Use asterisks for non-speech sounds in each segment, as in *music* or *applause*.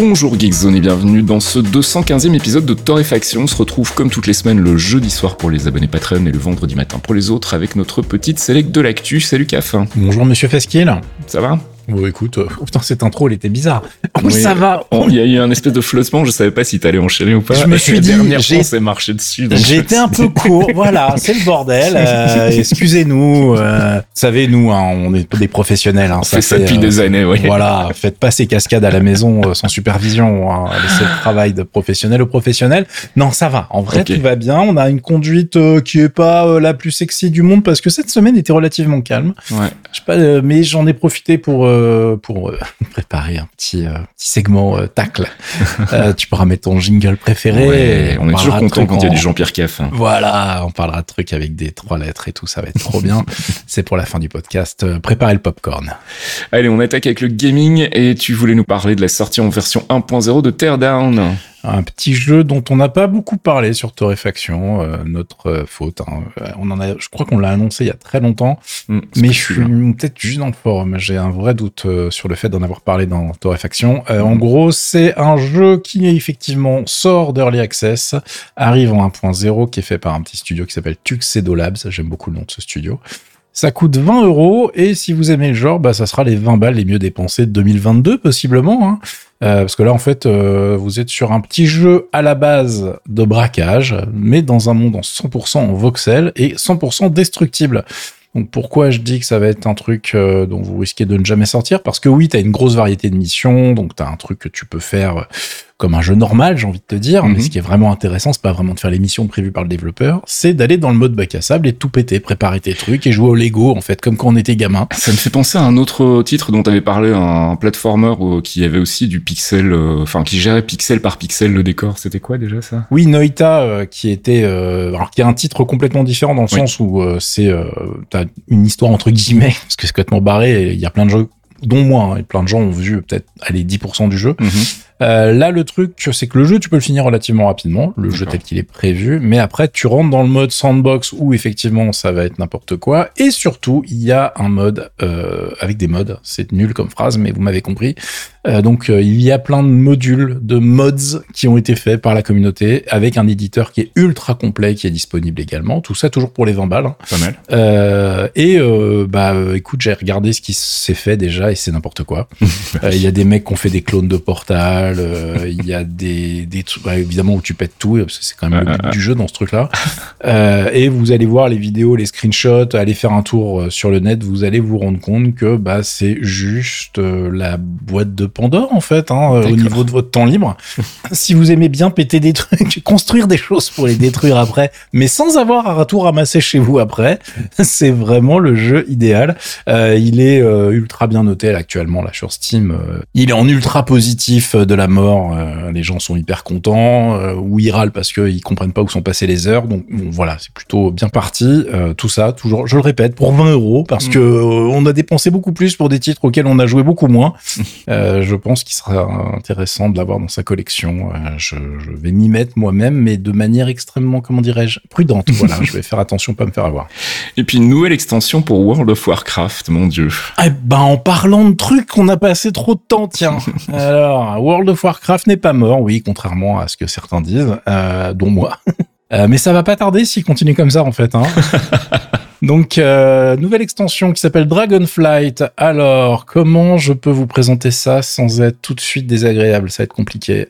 Bonjour Geekzone et bienvenue dans ce 215e épisode de Torréfaction. On se retrouve comme toutes les semaines le jeudi soir pour les abonnés Patreon et le vendredi matin pour les autres avec notre petite select de l'actu. Salut Caf. Bonjour Monsieur Fasquiel. Ça va? Bon, écoute, euh, oh, putain, cette intro, elle était bizarre. Oui, ça va. Il y a eu un espèce de flottement, je savais pas si t'allais enchaîner ou pas. Je me suis dit, j'ai marché dessus. Été un peu court, voilà, c'est le bordel. *laughs* Euh, excusez-nous, euh, vous savez, nous, hein, on est des professionnels. Hein, on ça fait ça depuis des années, oui. Voilà, faites pas ces cascades à la maison sans supervision. Hein, laissez le travail de professionnel au professionnel. Non, ça va. En vrai, tout va bien. On a une conduite qui est pas la plus sexy du monde parce que cette semaine était relativement calme. Ouais. Je sais pas, mais j'en ai profité pour euh, pour euh, *laughs* préparer un petit, euh, petit segment tacle. *laughs* tu pourras mettre ton jingle préféré. on, est toujours content quand il y a du Jean-Pierre Caff. Voilà, on parlera de trucs avec des trois lettres et tout, ça va être trop bien. *laughs* C'est pour la fin du podcast. Préparez le popcorn. Allez, on attaque avec le gaming et tu voulais nous parler de la sortie en version 1.0 de Teardown un petit jeu dont on n'a pas beaucoup parlé sur Torréfaction, euh, notre euh, faute. Hein. On en a, je crois qu'on l'a annoncé il y a très longtemps, mm, mais je suis peut-être juste dans le forum. J'ai un vrai doute euh, sur le fait d'en avoir parlé dans Torréfaction. En mm. gros, c'est un jeu qui effectivement sort d'Early Access, arrive en 1.0, qui est fait par un petit studio qui s'appelle Tuxedo Labs. J'aime beaucoup le nom de ce studio. Ça coûte 20 euros et si vous aimez le genre, bah, ça sera les 20 balles les mieux dépensées de 2022 possiblement. Hein. Euh, parce que là, en fait, euh, vous êtes sur un petit jeu à la base de braquage, mais dans un monde en 100% en voxel et 100% destructible. Donc pourquoi je dis que ça va être un truc euh, dont vous risquez de ne jamais sortir? Parce que oui, tu as une grosse variété de missions, donc tu as un truc que tu peux faire comme un jeu normal, j'ai envie de te dire. Mais mhm. ce qui est vraiment intéressant, c'est pas vraiment de faire les missions prévues par le développeur, c'est d'aller dans le mode bac à sable et tout péter, préparer tes trucs et jouer au Lego, en fait, comme quand on était gamin. Ça me fait penser à un autre titre dont tu avais parlé, un platformer qui avait aussi du pixel, euh, enfin, qui gérait pixel par pixel le décor. C'était quoi déjà ça? Oui, Noita, euh, qui était, euh, alors qui a un titre complètement différent dans le sens où c'est, t'as une histoire entre guillemets, *laughs* parce que c'est complètement barré il y a plein de jeux dont moi, hein, et plein de gens ont vu peut-être aller 10% du jeu. Mhm. Euh, là, le truc, c'est que le jeu, tu peux le finir relativement rapidement, le jeu tel qu'il est prévu, mais après, tu rentres dans le mode sandbox où effectivement, ça va être n'importe quoi. Et surtout, il y a un mode euh, avec des modes. C'est nul comme phrase, mais vous m'avez compris. Euh, donc, euh, il y a plein de modules, de mods qui ont été faits par la communauté avec un éditeur qui est ultra complet, qui est disponible également. Tout ça toujours pour les 20 balles. Hein. Pas mal. Euh, et bah, écoute, j'ai regardé ce qui s'est fait déjà et c'est n'importe quoi. *laughs* Il y a des mecs qui ont fait des clones de Portal euh, il y a des, des trucs, bah, évidemment, où tu pètes tout, parce que c'est quand même le but du jeu dans ce truc-là. *laughs* Euh, et vous allez voir les vidéos, les screenshots, aller faire un tour euh, sur le net, vous allez vous rendre compte que bah, c'est juste la boîte de Pandore, en fait, hein, au niveau de votre temps libre. *laughs* si vous aimez bien péter des trucs, *laughs* construire des choses pour les détruire après, mais sans avoir un retour ramasser chez vous après, c'est vraiment le jeu idéal. il est ultra bien noté actuellement là sur Steam. il est en ultra positif de la mort, euh, les gens sont hyper contents, euh, ou ils râlent parce qu'ils comprennent pas où sont passées les heures. Donc voilà, c'est plutôt bien parti. Euh, tout ça, toujours, je le répète, pour 20 euros, parce mm. que on a dépensé beaucoup plus pour des titres auxquels on a joué beaucoup moins. *laughs* je pense qu'il sera intéressant de l'avoir dans sa collection. Je, je, vais m'y mettre moi-même, mais de manière extrêmement, comment dirais-je, prudente. Voilà, *laughs* je vais faire attention, pas me faire avoir. Et puis une nouvelle extension pour World of Warcraft, mon dieu. Eh ben, en parlant de trucs, on a passé trop de temps, tiens. *laughs* Alors, World of Warcraft n'est pas mort, oui, contrairement à ce que certains disent, euh, dont moi. *laughs* Euh, mais ça va pas tarder s'il continue comme ça, en fait. Hein. *laughs* Donc, euh, nouvelle extension qui s'appelle Dragonflight. Alors, comment je peux vous présenter ça sans être tout de suite désagréable? Ça va être compliqué.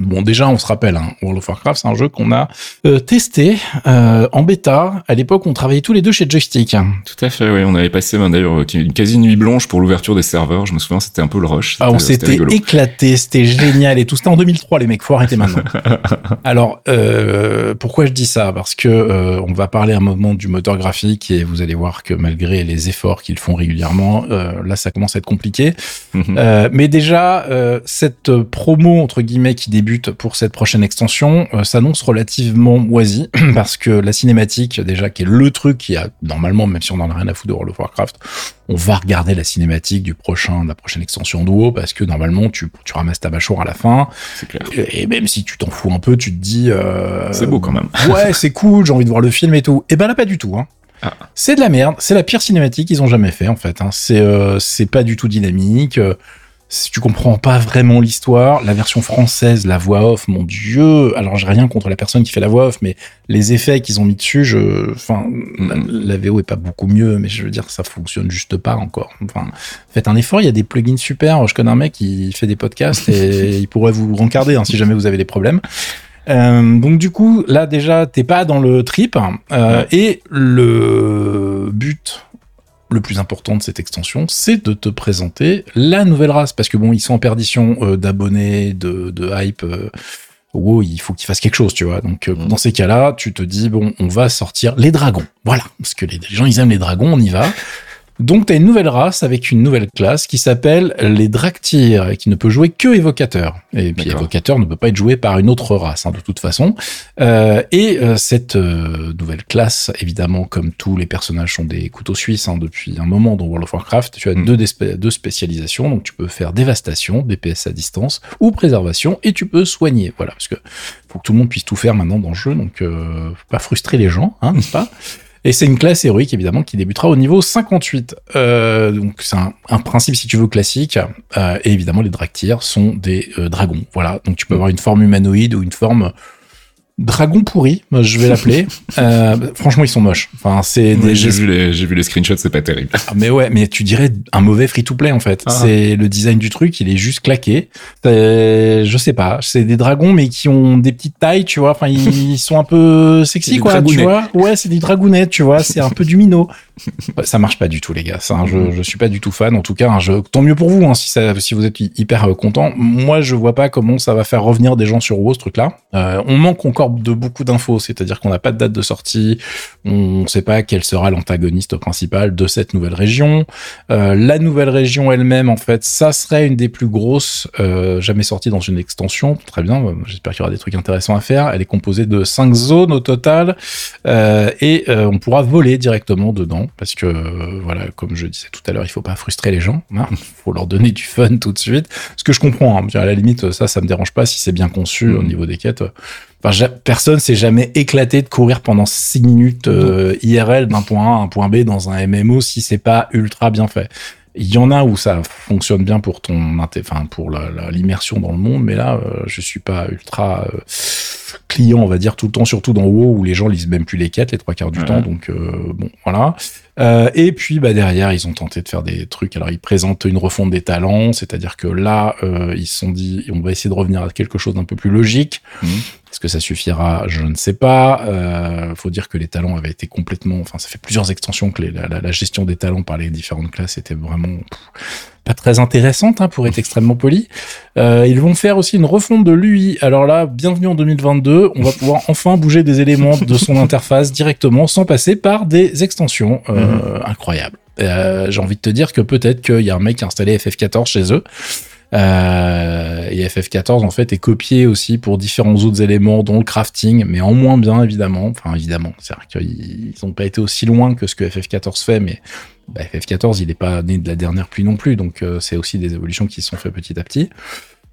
Bon, déjà, on se rappelle, hein, World of Warcraft, c'est un jeu qu'on a euh, testé euh, en bêta. À l'époque, on travaillait tous les deux chez Joystick. Tout à fait, oui. On avait passé ben, d'ailleurs une quasi nuit blanche pour l'ouverture des serveurs. Je me souviens, c'était un peu le rush. Ah, on s'était éclaté, c'était génial et tout. C'était en 2003, les mecs. Faut arrêter maintenant. *laughs* Alors, euh, pourquoi je dis ça? Parce que euh, on va parler un moment du moteur graphique et vous allez voir que malgré les efforts qu'ils font régulièrement, euh, là, ça commence à être compliqué. Mhm. mais déjà, cette promo entre guillemets qui débute buts pour cette prochaine extension euh, s'annonce relativement moisi *clears throat* parce que la cinématique, déjà, qui est le truc qui a normalement, même si on en a rien à foutre de World of Warcraft, on va regarder la cinématique du prochain, de la prochaine extension de parce que normalement tu, tu ramasses ta bâchoire à la fin. Et même si tu t'en fous un peu, tu te dis. Euh, c'est beau quand même. *laughs* ouais, c'est cool, j'ai envie de voir le film et tout. Et ben là, pas du tout. Hein. Ah. C'est de la merde. C'est la pire cinématique qu'ils ont jamais fait en fait. Hein. C'est euh, c'est pas du tout dynamique. Si tu comprends pas vraiment l'histoire, la version française, la voix off, mon dieu. Alors j'ai rien contre la personne qui fait la voix off, mais les effets qu'ils ont mis dessus, je, enfin, la, VO est pas beaucoup mieux, mais je veux dire ça fonctionne juste pas encore. Enfin, faites un effort. Il y a des plugins super. Je connais un mec qui fait des podcasts et *laughs* il pourrait vous rencarder hein, si jamais vous avez des problèmes. Euh, donc du coup, là déjà, t'es pas dans le trip. Euh, Et le but le plus important de cette extension, c'est de te présenter la nouvelle race. Parce que bon, ils sont en perdition euh, d'abonnés, de, de, hype. Euh, wow, il faut qu'ils fassent quelque chose, tu vois. Donc, euh, mm. dans ces cas-là, tu te dis, bon, on va sortir les dragons. Voilà. Parce que les, les gens, ils aiment les dragons, on y va. Donc, tu as une nouvelle race avec une nouvelle classe qui s'appelle les Draktyr et qui ne peut jouer que évocateur. Et puis, évocateur ne peut pas être joué par une autre race, hein, de toute façon. Euh, et euh, cette euh, nouvelle classe, évidemment, comme tous les personnages sont des couteaux suisses hein, depuis un moment dans World of Warcraft, tu as mm. deux, deux spécialisations. Donc, tu peux faire dévastation, DPS à distance, ou préservation, et tu peux soigner. Voilà, parce que faut que tout le monde puisse tout faire maintenant dans le jeu, donc faut pas frustrer les gens, hein, n'est-ce pas? Et c'est une classe héroïque, évidemment, qui débutera au niveau 58. Euh, donc c'est un, principe, si tu veux, classique. Euh, et évidemment, les Draktyr sont des euh, dragons. Voilà. Donc tu peux avoir une forme humanoïde ou une forme Dragon pourri, moi je vais l'appeler. *laughs* euh, franchement, ils sont moches. Enfin, c'est J'ai vu les, j'ai vu les screenshots, c'est pas terrible. Ah, mais ouais, mais tu dirais un mauvais free-to-play en fait. Ah. C'est le design du truc, il est juste claqué. Je sais pas, c'est des dragons mais qui ont des petites tailles, tu vois. Enfin, ils sont un peu *laughs* sexy quoi, tu vois. Ouais, c'est des dragounettes, tu vois. C'est un peu du minot. Ça marche pas du tout, les gars. C'est un jeu, je suis pas du tout fan. En tout cas, un jeu. Tant mieux pour vous, hein, si ça, si vous êtes hyper euh, content. Moi, je vois pas comment ça va faire revenir des gens sur WoW ce truc-là. Euh, on manque encore de beaucoup d'infos, c'est-à-dire qu'on n'a pas de date de sortie, on ne sait pas quel sera l'antagoniste principal de cette nouvelle région. Euh, la nouvelle région elle-même, en fait, ça serait une des plus grosses euh, jamais sorties dans une extension. Très bien, j'espère qu'il y aura des trucs intéressants à faire. Elle est composée de cinq zones au total et on pourra voler directement dedans parce que euh, voilà, comme je disais tout à l'heure, il faut pas frustrer les gens, il hein. *laughs* faut leur donner du fun tout de suite. Ce que je comprends, hein. à la limite, ça, ça me dérange pas si c'est bien conçu au mm. niveau des quêtes. Enfin, personne s'est jamais éclaté de courir pendant 6 minutes euh, IRL d'un point A à un point B dans un MMO si c'est pas ultra bien fait. Il y en a où ça fonctionne bien pour ton, enfin pour l'immersion dans le monde, mais là, euh, je suis pas ultra client, on va dire, tout le temps, surtout dans WoW où les gens lisent même plus les quêtes les trois quarts du temps. Donc euh, bon, voilà. Euh, et puis bah derrière, ils ont tenté de faire des trucs. Alors ils présentent une refonte des talents, c'est-à-dire que là, euh, ils se sont dit, on va essayer de revenir à quelque chose d'un peu plus logique. Mmh. Est-ce que ça suffira? Je ne sais pas. Euh, faut dire que les talents avaient été complètement. Enfin, ça fait plusieurs extensions que la, gestion des talents par les différentes classes était vraiment pas très intéressante, hein, pour être extrêmement poli. Euh, ils vont faire aussi une refonte de l'UI. Alors là, bienvenue en 2022. On va pouvoir *laughs* enfin bouger des éléments de son interface directement sans passer par des extensions. Euh, mhm. Incroyable. Euh, j'ai envie de te dire que peut-être qu'il y a un mec qui a installé FF14 chez eux. Euh, et FF14 en fait est copié aussi pour différents autres éléments, dont le crafting, mais en moins bien évidemment. Enfin évidemment, c'est-à-dire qu'ils n'ont pas été aussi loin que ce que FF14 fait, mais bah, FF14 il n'est pas né de la dernière pluie non plus, donc euh, c'est aussi des évolutions qui se sont faites petit à petit.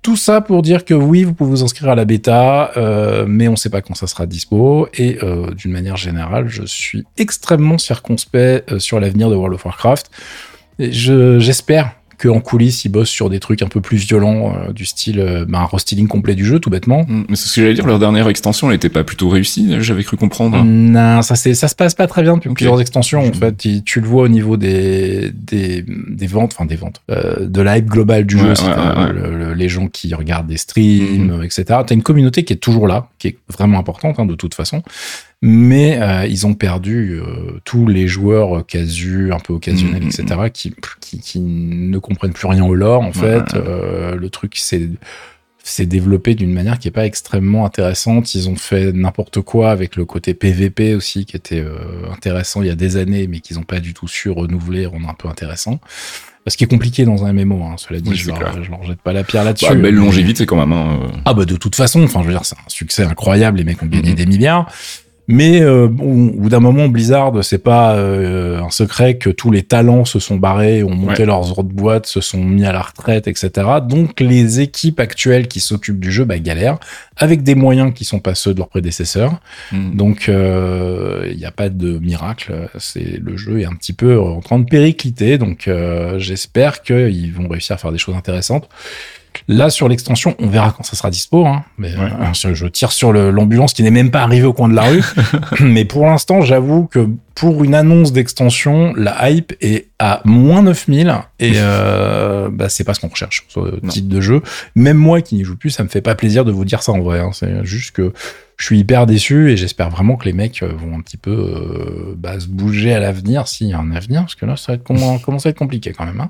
Tout ça pour dire que oui, vous pouvez vous inscrire à la bêta, euh, mais on ne sait pas quand ça sera dispo. Et euh, d'une manière générale, je suis extrêmement circonspect sur l'avenir de World of Warcraft. J'espère en coulisses, ils bossent sur des trucs un peu plus violents, euh, du style euh, bah, un restyling complet du jeu, tout bêtement. Mm, mais c'est ce que j'allais dire, leur dernière extension, elle était pas plutôt réussie, j'avais cru comprendre. Non, ça, ça se passe pas très bien depuis plusieurs extensions, en fait. Tu, le vois au niveau des, des, des ventes, enfin des ventes, euh, de la hype globale du jeu, les gens qui regardent des streams, etc. T'as une communauté qui est toujours là, qui est vraiment importante, hein, de toute façon mais euh, ils ont perdu euh, tous les joueurs casus, un peu occasionnels, mm, mm, etc., mm. qui, qui, qui, ne comprennent plus rien au lore, en fait. Euh, le truc, c'est s'est développé d'une manière qui est pas extrêmement intéressante. Ils ont fait n'importe quoi avec le côté PVP aussi, qui était euh, intéressant il y a des années, mais qu'ils n'ont pas du tout su renouveler, rendre un peu intéressant. Ce qui est compliqué dans un MMO, hein, cela dit, Oui, je, c'est leur, je leur jette pas la pierre là-dessus. Bah, belle longévité quand même. Hein. Ah bah de toute façon, enfin je veux dire, c'est un succès incroyable, les mecs ont gagné Mhm. des milliards. Mais euh, bon, au bout d'un moment, Blizzard, c'est pas euh, un secret que tous les talents se sont barrés, ont monté Ouais. leurs autres boîtes, se sont mis à la retraite, etc. Donc les équipes actuelles qui s'occupent du jeu, bah, galèrent, avec des moyens qui sont pas ceux de leurs prédécesseurs. Mm. Donc euh, il n'y a pas de miracle. C'est le jeu est un petit peu en train de péricliter. Donc euh, j'espère qu'ils vont réussir à faire des choses intéressantes. Là sur l'extension, on verra quand ça sera dispo. Hein. Mais Ouais. euh, je tire sur l'ambulance qui n'est même pas arrivée au coin de la rue. *laughs* *clears throat* Mais pour l'instant, j'avoue que pour une annonce d'extension, la hype est à moins 9000 et *laughs* euh, bah, c'est pas ce qu'on recherche sur ce Non. type de jeu. Même moi qui n'y joue plus, ça me fait pas plaisir de vous dire ça en vrai. hein. C'est juste que je suis hyper déçu et j'espère vraiment que les mecs euh, vont un petit peu euh, bah, se bouger à l'avenir s'il y a un avenir parce que là ça va être comment commence à être compliqué quand même. Hein.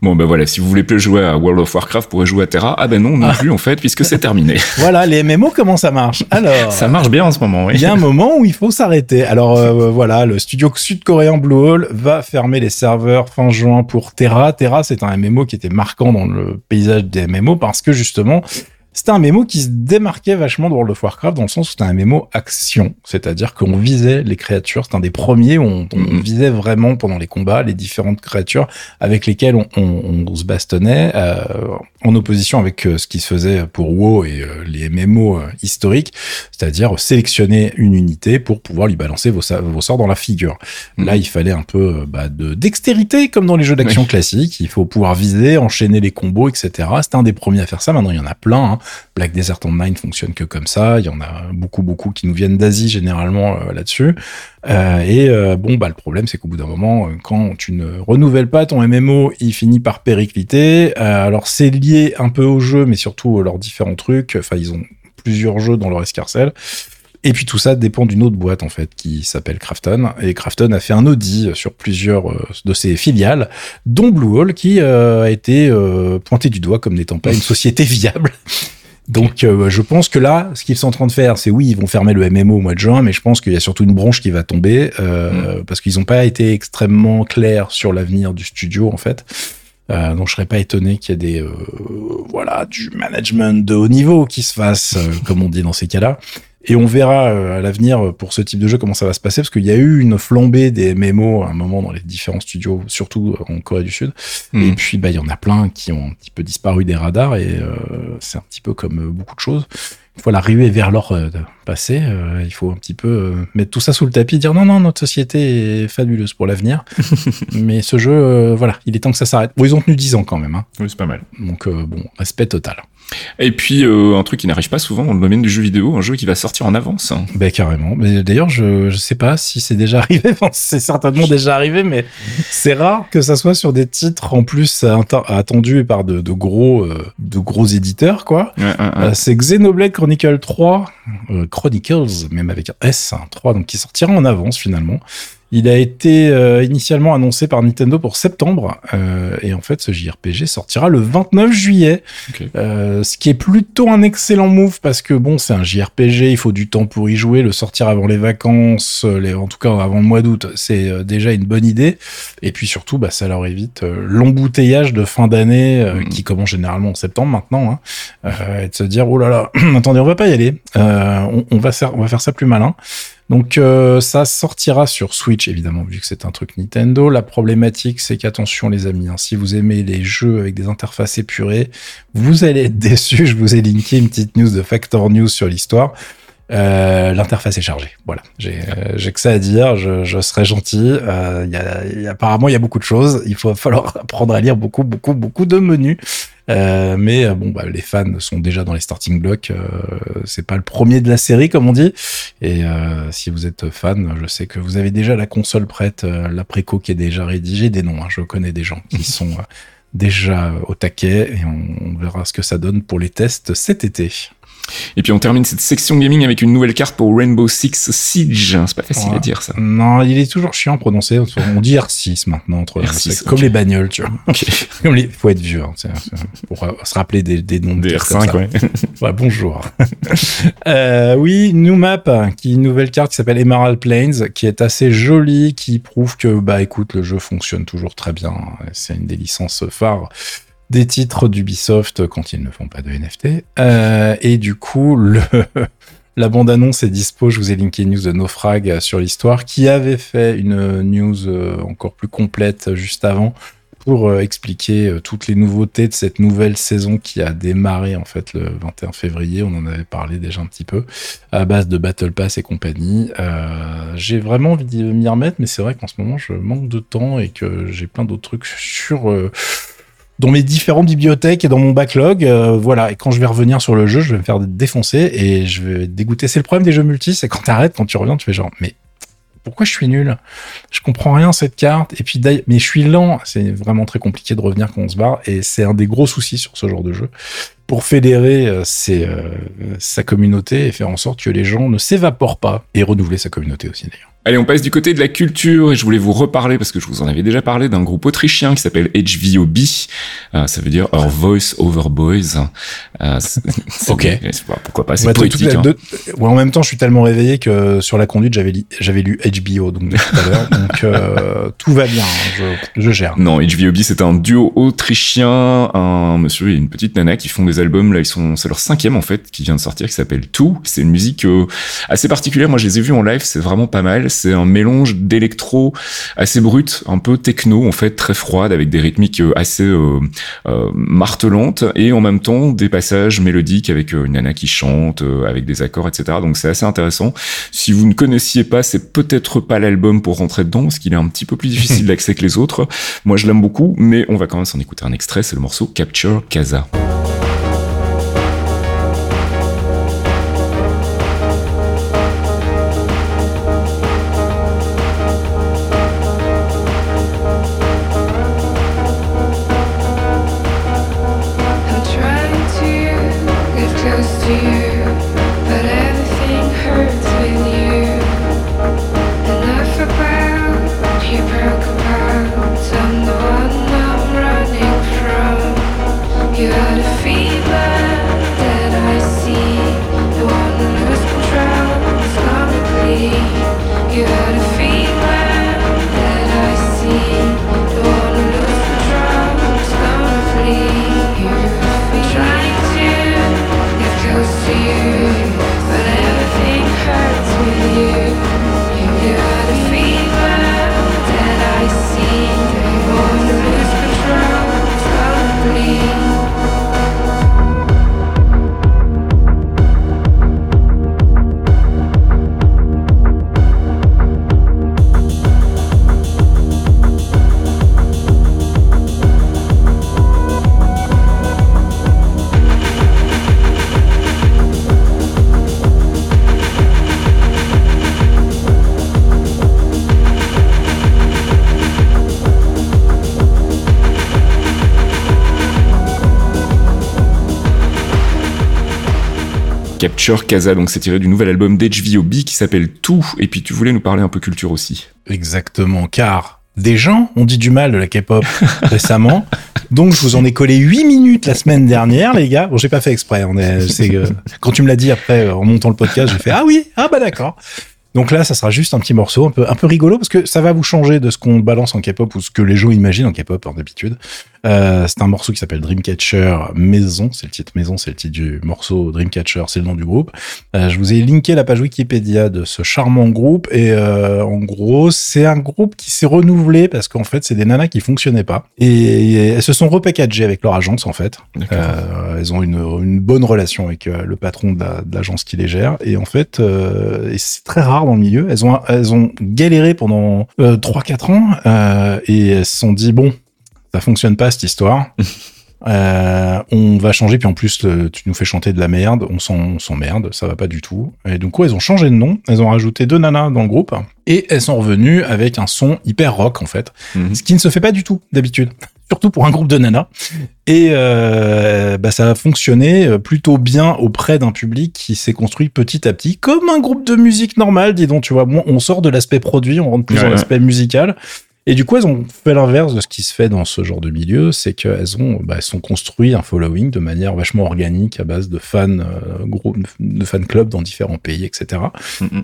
Bon, ben voilà, si vous voulez plus jouer à World of Warcraft, vous pourrez jouer à Terra. Ah ben non, non plus en fait, puisque c'est terminé. *laughs* voilà les MMO comment ça marche? Alors Ça marche bien en ce moment, oui. Il y a un moment où il faut s'arrêter. Alors euh, voilà, le studio sud-coréen Bluehole va fermer les serveurs fin juin pour Terra. Terra, c'est un MMO qui était marquant dans le paysage des MMO parce que justement, c'était un MMO qui se démarquait vachement de World of Warcraft dans le sens où c'était un MMO action, c'est-à-dire qu'on visait les créatures. C'est un des premiers où on, on Mhm. visait vraiment pendant les combats les différentes créatures avec lesquelles on, on- on se bastonnait euh, en opposition avec euh, ce qui se faisait pour WoW et euh, les MMO euh, historiques, c'est-à-dire sélectionner une unité pour pouvoir lui balancer vos, sorts dans la figure. Mhm. Là, il fallait un peu bah, de dextérité comme dans les jeux d'action Oui. classiques. Il faut pouvoir viser, enchaîner les combos, etc. C'était un des premiers à faire ça. Maintenant, il y en a plein. hein. Black Desert Online fonctionne que comme ça. Il y en a beaucoup, beaucoup qui nous viennent d'Asie généralement euh, là-dessus. Euh, et euh, bon, bah le problème, c'est qu'au bout d'un moment, quand tu ne renouvelles pas ton MMO, il finit par péricliter. Alors c'est lié un peu au jeu, mais surtout à leurs différents trucs. Enfin, ils ont plusieurs jeux dans leur escarcelle. Et puis tout ça dépend d'une autre boîte en fait qui s'appelle Krafton. Et Krafton a fait un audit sur plusieurs euh, de ses filiales, dont Bluehole qui euh, a été euh, pointé du doigt comme n'étant pas une *laughs* société viable. Donc euh, je pense que là, ce qu'ils sont en train de faire, c'est oui, ils vont fermer le MMO au mois de juin, mais je pense qu'il y a surtout une branche qui va tomber euh, parce qu'ils n'ont pas été extrêmement clairs sur l'avenir du studio en fait. Euh, donc je serais pas étonné qu'il y ait des euh, voilà du management de haut niveau qui se fasse, euh, comme on dit dans ces cas-là. Et on verra euh, à l'avenir euh, pour ce type de jeu comment ça va se passer, parce qu'il y a eu une flambée des MMO à un moment dans les différents studios, surtout en Corée du Sud. Mm. Et puis, bah, il y en a plein qui ont un petit peu disparu des radars et euh, c'est un petit peu comme euh, beaucoup de choses. Une fois l'arrivée vers l'or euh, de passé, euh, il faut un petit peu euh, mettre tout ça sous le tapis, dire non, non, notre société est fabuleuse pour l'avenir. *laughs* Mais ce jeu, euh, voilà, il est temps que ça s'arrête. Bon, ils ont tenu 10 ans quand même, hein. Oui, c'est pas mal. donc euh, bon, respect total. Et puis, euh, un truc qui n'arrive pas souvent dans le domaine du jeu vidéo, un jeu qui va sortir en avance. hein. Ben carrément. Mais d'ailleurs, je je sais pas si c'est déjà *laughs* arrivé. Enfin, c'est certainement déjà arrivé, mais c'est rare que ça soit sur des titres en plus attendus par de, de gros euh, de gros éditeurs, quoi. Ouais, ouais, ouais. Euh, c'est Xenoblade Chronicle 3, euh, Chronicles, même avec un S, un 3, donc qui sortira en avance finalement. Il a été euh, initialement annoncé par Nintendo pour septembre, euh, et en fait ce JRPG sortira le 29 juillet. Euh, ce qui est plutôt un excellent move parce que bon c'est un JRPG, il faut du temps pour y jouer, le sortir avant les vacances, euh, les, en tout cas avant le mois d'août, c'est euh, déjà une bonne idée, et puis surtout bah, ça leur évite euh, l'embouteillage de fin d'année euh, Mhm. qui commence généralement en septembre maintenant, hein, euh, et de se dire oh là là, *clears throat* attendez, on va pas y aller, Euh, on, on va faire, on va faire ça plus malin. Donc euh, ça sortira sur Switch évidemment vu que c'est un truc Nintendo. La problématique c'est qu'attention les amis, hein, si vous aimez les jeux avec des interfaces épurées, vous allez être *laughs* déçus. Je vous ai linké une petite news de Factor News sur l'histoire. Euh, L'interface est chargée. Voilà, j'ai euh, que ça à dire. Je, je serai gentil. Euh, y y a- apparemment, il y a beaucoup de choses. Il faut *laughs* falloir apprendre à lire beaucoup, beaucoup, beaucoup de menus. Euh, mais euh, bon, bah, les fans sont déjà dans les starting blocks. Euh, c'est pas le premier de la série, comme on dit. Et euh, si vous êtes fan, je sais que vous avez déjà la console prête, euh, la préco qui est déjà rédigée. Des noms, hein, je connais des gens qui *laughs* sont déjà au taquet et on, on verra ce que ça donne pour les tests cet été. Et puis on termine cette section gaming avec une nouvelle carte pour Rainbow Six Siege. C'est pas facile Ouais. à dire ça. Non, il est toujours chiant à prononcer. On dit R6 maintenant. Entre, R6, c'est comme les bagnoles, tu vois. *laughs* Ok. Comme les, faut être vieux, hein, pour euh, se rappeler des, des noms de Des cartes comme R5, ça. ouais. *laughs* Ouais, bonjour. *laughs* euh, oui, New Map, qui est une nouvelle carte qui s'appelle Emerald Plains, qui est assez jolie, qui prouve que, bah, écoute, le jeu fonctionne toujours très bien. C'est une des licences phares des titres d'Ubisoft quand ils ne font pas de NFT. Euh, et du coup, *laughs* la bande-annonce est dispo. Je vous ai linké une news de Naufrag sur l'histoire, qui avait fait une news euh, encore plus complète juste avant pour euh, expliquer toutes les nouveautés de cette nouvelle saison qui a démarré en fait le 21 février. On en avait parlé déjà un petit peu à base de Battle Pass et compagnie. J'ai vraiment envie d'y m'y remettre, mais c'est vrai qu'en ce moment je manque de temps et que j'ai plein d'autres trucs sur dans mes différentes bibliothèques et dans mon backlog. euh, voilà. Et quand je vais revenir sur le jeu, je vais me faire défoncer et je vais dégoûté. C'est le problème des jeux multi, c'est quand t'arrêtes, quand tu reviens, tu fais genre mais pourquoi je suis nul? Je comprends rien cette carte. Et puis, mais je suis lent. C'est vraiment très compliqué de revenir quand on se barre. Et c'est un des gros soucis sur ce genre de jeu. Pour fédérer euh, ses, euh, sa communauté et faire en sorte que les gens ne s'évaporent pas. Et renouveler sa communauté aussi, d'ailleurs. Allez, on passe du côté de la culture et je voulais vous reparler parce que je vous en avais déjà parlé d'un groupe autrichien qui s'appelle HVOB. Euh, ça veut dire Our Voice Over Boys. Euh, *laughs* Ok. Pourquoi pas C'est Ouais, poétique. hein. de- ouais, en même temps, je suis tellement réveillé que sur la conduite, j'avais li- j'avais lu HBO donc, de tout à l'heure. *laughs* Donc, euh, tout va bien. hein, Je, je gère. Non, HVOB, c'est un duo autrichien, un monsieur et une petite nana qui font des albums. Là, ils sont, c'est leur cinquième en fait, qui vient de sortir, qui s'appelle Tout. C'est une musique euh, assez particulière. Moi, je les ai vus en live, c'est vraiment pas mal. C'est un mélange d'électro assez brut, un peu techno en fait, très froide, avec des rythmiques euh, assez euh, euh, martelantes et en même temps des passages mélodiques avec une nana qui chante, avec des accords, etc. Donc c'est assez intéressant. Si vous ne connaissiez pas, c'est peut-être pas l'album pour rentrer dedans, parce qu'il est un petit peu plus difficile *laughs* d'accès que les autres. Moi, je l'aime beaucoup, mais on va quand même s'en écouter un extrait. C'est le morceau Capture Casa. Casa, donc c'est tiré du nouvel album d'HVOB qui s'appelle Tout. Et puis tu voulais nous parler un peu culture aussi. Exactement, car des gens ont dit du mal de la K-pop *laughs* récemment. Donc je vous en ai collé 8 minutes la semaine dernière, les gars. Bon, j'ai pas fait exprès. C'est, euh, quand tu me l'as dit après, euh, en montant le podcast, j'ai fait ah oui, ah bah d'accord. Donc là, ça sera juste un petit morceau un peu, un peu rigolo parce que ça va vous changer de ce qu'on balance en K-pop ou ce que les gens imaginent en K-pop en d'habitude. Euh, c'est un morceau qui s'appelle Dreamcatcher Maison. C'est le titre Maison, c'est le titre du morceau Dreamcatcher, c'est le nom du groupe. Euh, je vous ai linké la page Wikipédia de ce charmant groupe et euh, en gros, c'est un groupe qui s'est renouvelé parce qu'en fait, c'est des nanas qui fonctionnaient pas et, elles se sont repackagées avec leur agence en fait. Elles ont une, une bonne relation avec le patron de la- de l'agence qui les gère. Et en fait, et c'est très rare dans le milieu, elles ont, elles ont galéré pendant euh, 3-4 ans et elles se sont dit, bon, ça fonctionne pas cette histoire. *laughs* Euh, on va changer, puis en plus, le- tu nous fais chanter de la merde, on s'emmerde, ça va pas du tout. Et donc, ouais, elles ont changé de nom, elles ont rajouté deux nanas dans le groupe, et elles sont revenues avec un son hyper rock, en fait. Mhm. Ce qui ne se fait pas du tout, d'habitude. *laughs* surtout pour un groupe de nanas. Et euh, bah, ça a fonctionné euh, plutôt bien auprès d'un public qui s'est construit petit à petit, comme un groupe de musique normal, dis donc, tu vois. Bon, on sort de l'aspect produit, on rentre plus Ouais, dans ouais. l'aspect musical. Et du coup, elles ont fait l'inverse de ce qui se fait dans ce genre de milieu, c'est qu'elles ont, bah, elles sont construit un following de manière vachement organique à base de fans, euh, groupes, de fan clubs dans différents pays, etc.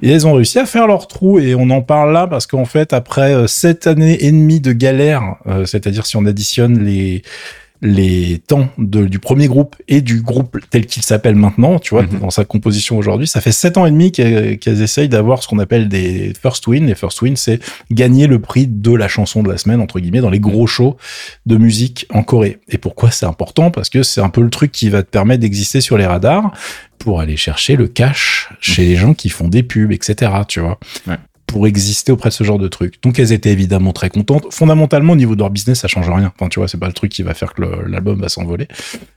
Et elles ont réussi à faire leur trou et on en parle là parce qu'en fait, après euh, sept années et demie de galère, euh, c'est-à-dire si on additionne les les temps de, du premier groupe et du groupe tel qu'il s'appelle maintenant, tu vois, Mhm. dans sa composition aujourd'hui, ça fait sept ans et demi qu'elles qu'elles essayent d'avoir ce qu'on appelle des first win. Les first win, c'est gagner le prix de la chanson de la semaine, entre guillemets, dans les gros shows de musique en Corée. Et pourquoi c'est important? Parce que c'est un peu le truc qui va te permettre d'exister sur les radars pour aller chercher le cash chez les gens qui font des pubs, etc. Tu vois Ouais. Pour exister auprès de ce genre de truc. Donc elles étaient évidemment très contentes. Fondamentalement, au niveau de leur business, ça change rien. Enfin, tu vois, c'est pas le truc qui va faire que l'album va s'envoler.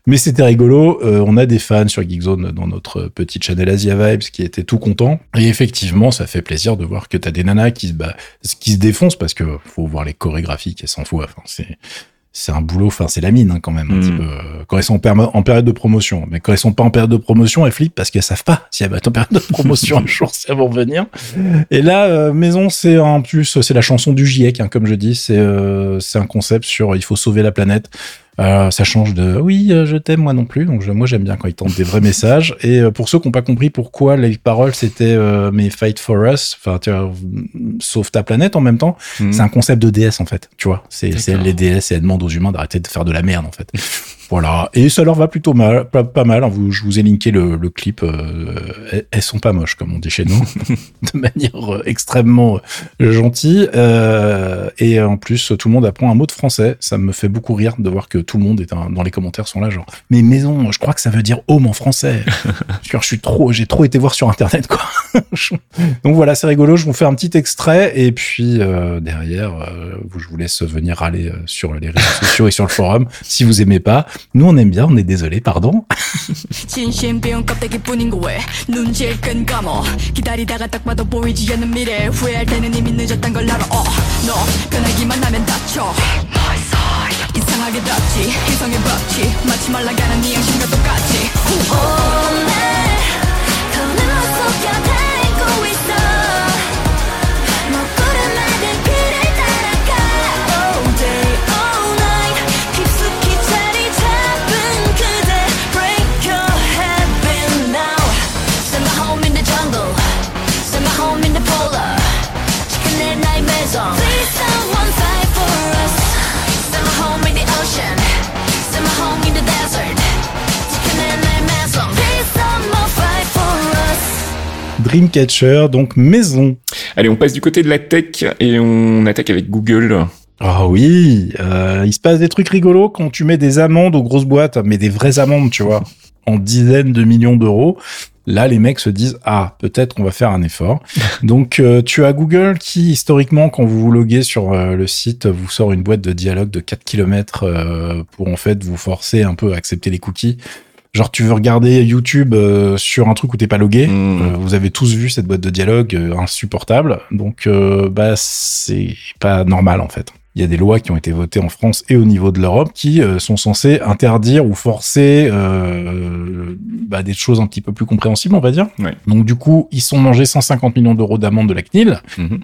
Mais c'était rigolo. Euh, on a des fans sur Geekzone dans notre petite channel Asia Vibes qui étaient tout contents. Et effectivement, ça fait plaisir de voir que t'as des nanas qui, se- bah, qui se défoncent parce que faut voir les chorégraphies qu'elles s'en foutent. C'est un boulot, enfin c'est la mine hein, quand même un Mm. petit peu. euh, Quand elles sont en, période de promotion, mais quand elles sont pas en période de promotion, elles flippent parce qu'elles savent pas si elles vont être en période de *laughs* promotion un jour, si elles vont revenir. Et là, euh, Maison, c'est en plus, c'est la chanson du GIEC, hein, comme je dis, c'est euh, c'est un concept sur il faut sauver la planète. Euh, ça change de oui, euh, je t'aime moi non plus. Donc je- moi j'aime bien quand ils tentent des vrais *laughs* messages. Et euh, pour ceux qui n'ont pas compris pourquoi les paroles c'était euh, mais fight for us, enfin tu vois, sauve ta planète en même temps, Mhm. c'est un concept de déesse en fait, tu vois. C'est c'est D'accord. les déesses et elles demandent aux humains d'arrêter de faire de la merde en fait. *laughs* voilà. Et ça leur va plutôt mal, pas, pas mal. hein. Vous, je vous ai linké le, le clip. euh, elles, sont pas moches comme on dit chez nous, *laughs* de manière euh, extrêmement euh, gentille. Euh, et en plus, tout le monde apprend un mot de français. Ça me fait beaucoup rire de voir que tout le monde est un- dans les commentaires sont là genre. Mais maison, je crois que ça veut dire homme en français. *laughs* Je suis trop, j'ai trop été voir sur internet quoi. *laughs* Donc voilà, c'est rigolo. Je vous fais un petit extrait et puis euh, derrière, je vous laisse venir euh, sur les réseaux sociaux et sur le forum si vous aimez pas. Nous, on aime bien. On est désolé, pardon. *laughs* 진심 비운 껍데기 뿐인 거왜? 눈질 끈 감어. 기다리다가 딱 봐도 보이지 않는 미래. 후회할 때는 이미 늦었단 걸 알아. 어, 너 변하기만 하면 다쳐. 이상하게 닿지. 이성의 법칙. 마치 말라가는 네 양심과 똑같이. 오 Dreamcatcher, donc maison. Allez, on passe du côté de la tech et on attaque avec Google. Ah oui, euh, il se passe des trucs rigolos quand tu mets des amendes aux grosses boîtes, mais des vraies amendes, tu vois, *laughs* en dizaines de millions d'euros. Là, les mecs se disent ah peut-être on va faire un effort. *laughs* Donc euh, tu as Google qui historiquement quand vous vous loguez sur euh, le site vous sort une boîte de dialogue de 4 km pour en fait vous forcer un peu à accepter les cookies. Genre tu veux regarder YouTube euh, sur un truc où t'es pas logué, Mmh. euh, vous avez tous vu cette boîte de dialogue euh, insupportable. Donc bah c'est pas normal en fait. Il y a des lois qui ont été votées en France et au niveau de l'Europe qui sont censées interdire ou forcer bah, des choses un petit peu plus compréhensibles, on va dire. Donc du coup, ils sont mangés 150 millions d'euros d'amende de la CNIL Mhm.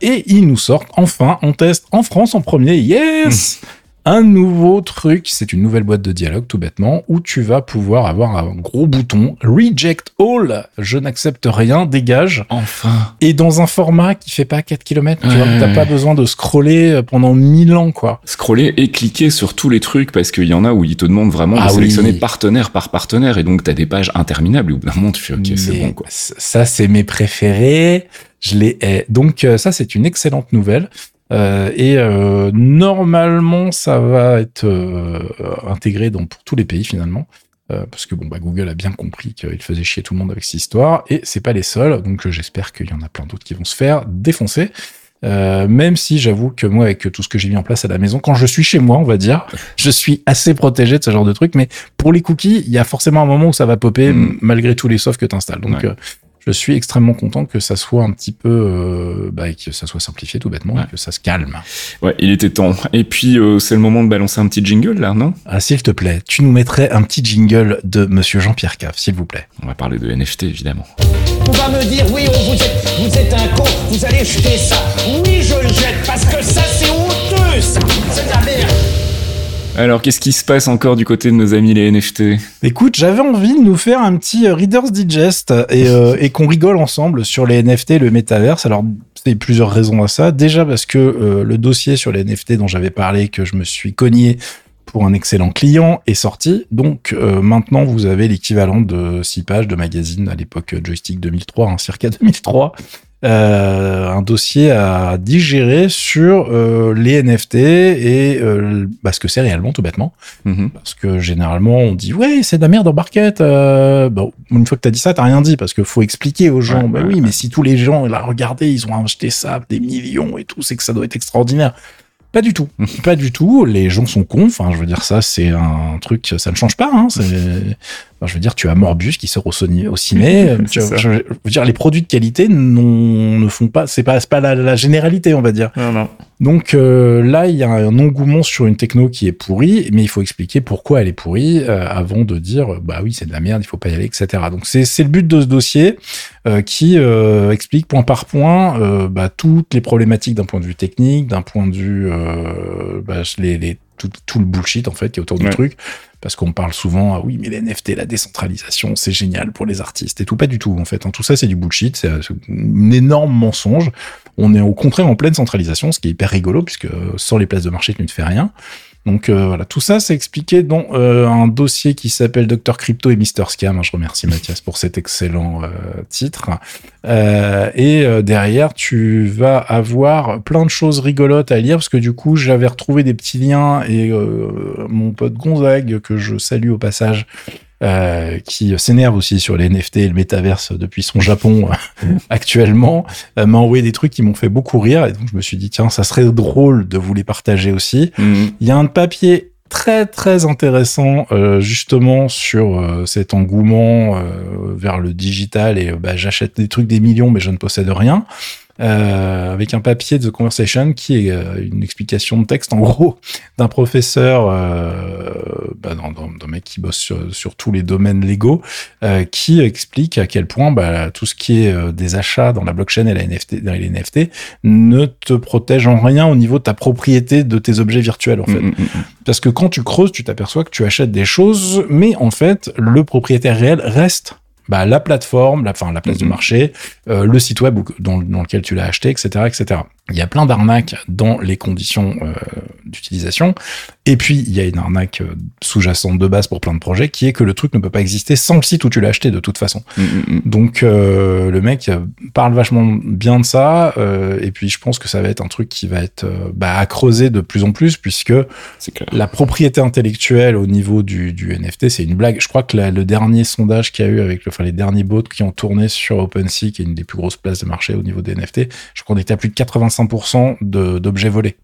et ils nous sortent enfin en test en France en premier. Yes *laughs* Un nouveau truc, c'est une nouvelle boîte de dialogue tout bêtement où tu vas pouvoir avoir un gros bouton Reject All, je n'accepte rien, dégage Enfin. et dans un format qui fait pas 4 km, tu vois, t'as pas besoin de scroller pendant 1000 ans quoi. Scroller et cliquer sur tous les trucs parce qu'il y en a où ils te demandent vraiment Ah de sélectionner partenaire par partenaire et donc t'as des pages interminables et au bout d'un moment tu fais ok c'est bon quoi. Ça, c'est mes préférés. Je les hais. Donc, euh, ça, c'est une excellente nouvelle. Euh, et euh, normalement, ça va être euh, intégré dans, pour tous les pays finalement. Euh, parce que bon, bah, Google a bien compris qu'il faisait chier tout le monde avec cette histoire. Et c'est pas les seuls. Donc, euh, j'espère qu'il y en a plein d'autres qui vont se faire défoncer. Euh, même si j'avoue que moi, avec tout ce que j'ai mis en place à la maison, quand je suis chez moi, on va dire, *laughs* je suis assez protégé de ce genre de truc. Mais pour les cookies, il y a forcément un moment où ça va popper Mm. malgré tous les softs que tu installes. Donc, Ouais. Je suis extrêmement content que ça soit un petit peu, euh, bah, que ça soit simplifié tout bêtement, Ouais. et que ça se calme. Ouais, il était temps. Et puis, euh, c'est le moment de balancer un petit jingle, là, non? Ah, s'il te plaît, tu nous mettrais un petit jingle de Monsieur Jean-Pierre Cave, s'il vous plaît. On va parler de NFT, évidemment. On va me dire, oui, oh, vous, êtes, vous êtes un con, vous allez jeter ça. Oui, je le jette, parce que ça, c'est honteux, ça. C'est de la merde. Alors, qu'est-ce qui se passe encore du côté de nos amis les NFT Écoute, j'avais envie de nous faire un petit euh, Reader's Digest et, euh, et qu'on rigole ensemble sur les NFT le métaverse. Alors, c'est plusieurs raisons à ça. Déjà parce que euh, le dossier sur les NFT dont j'avais parlé, que je me suis cogné pour un excellent client, est sorti. Donc maintenant, vous avez l'équivalent de six pages de magazine à l'époque Joystick 2003, hein, circa 2003. Euh, un dossier à digérer sur euh, les NFT et euh, bah, ce que c'est réellement tout bêtement. Mhm. Parce que généralement, on dit ouais, c'est de la merde en barquette. Euh, bon, une fois que t'as dit ça, t'as rien dit parce qu'il faut expliquer aux gens. Ouais, bah ouais, oui, ouais. mais si tous les gens, là, regardez, ils ont acheté ça, des millions et tout, c'est que ça doit être extraordinaire. Pas du tout, *laughs* pas du tout. Les gens sont cons. Enfin, je veux dire, ça, c'est un truc, ça ne change pas. Hein. Enfin, je veux dire, tu as Morbus qui sort au, Sony, au ciné. *laughs* Tu vois, ça. je, veux dire, les produits de qualité non, ne font pas. C'est pas, c'est pas la, la généralité, on va dire. Non, non. Donc euh, là, il y a un engouement sur une techno qui est pourrie, mais il faut expliquer pourquoi elle est pourrie euh, avant de dire euh, bah oui c'est de la merde, il faut pas y aller, etc. Donc c'est c'est le but de ce dossier qui explique point par point bah, toutes les problématiques d'un point de vue technique, d'un point de vue bah, les, les tout, tout le bullshit en fait qui est autour du truc. Parce qu'on parle souvent, ah oui, mais les NFT, la décentralisation, c'est génial pour les artistes et tout. Pas du tout, en fait. hein. Tout ça, c'est du bullshit. C'est c'est un énorme mensonge. On est au contraire en pleine centralisation, ce qui est hyper rigolo, puisque euh, sans les places de marché, tu ne fais rien. Donc euh, voilà, tout ça, c'est expliqué dans euh, un dossier qui s'appelle Dr Crypto et Mr Scam. Je remercie Mathias pour cet excellent euh, titre. Euh, et derrière, tu vas avoir plein de choses rigolotes à lire, parce que du coup, j'avais retrouvé des petits liens et mon pote Gonzague, que je salue au passage, euh, qui s'énerve aussi sur les NFT et le métaverse depuis son Japon euh, actuellement, euh, m'a envoyé des trucs qui m'ont fait beaucoup rire. Et donc, je me suis dit, tiens, ça serait drôle de vous les partager aussi. Mhm. Il y a un papier très très intéressant euh, justement sur euh, cet engouement euh, vers le digital et bah, j'achète des trucs des millions mais je ne possède rien. Euh, avec un papier de The Conversation qui est euh, une explication de texte en gros *laughs* d'un professeur, euh, bah, d'un, mec qui bosse sur, sur tous les domaines légaux, euh, qui explique à quel point bah, tout ce qui est des achats dans la blockchain et la NFT, dans les NFT ne te protège en rien au niveau de ta propriété de tes objets virtuels en fait. Mhm, mhm. Parce que quand tu creuses, tu t'aperçois que tu achètes des choses, mais en fait, le propriétaire réel reste bah, la plateforme, la, enfin, la place de Mhm. marché, euh, le site web où- dans, dans lequel tu l'as acheté, etc., etc. Il y a plein d'arnaques dans les conditions euh, d'utilisation. Et puis, il y a une arnaque euh, sous-jacente de base pour plein de projets qui est que le truc ne peut pas exister sans le site où tu l'as acheté de toute façon. Mhm, mhm. Donc euh, le mec parle vachement bien de ça euh, et puis je pense que ça va être un truc qui va être bah, à creuser de plus en plus puisque la propriété intellectuelle au niveau du, du NFT c'est une blague. Je crois que la- le dernier sondage qu'il y a eu avec le, enfin, les derniers bots qui ont tourné sur OpenSea qui est une des plus grosses places de marché au niveau des NFT, je crois qu'on était à plus de 85% de- d'objets volés.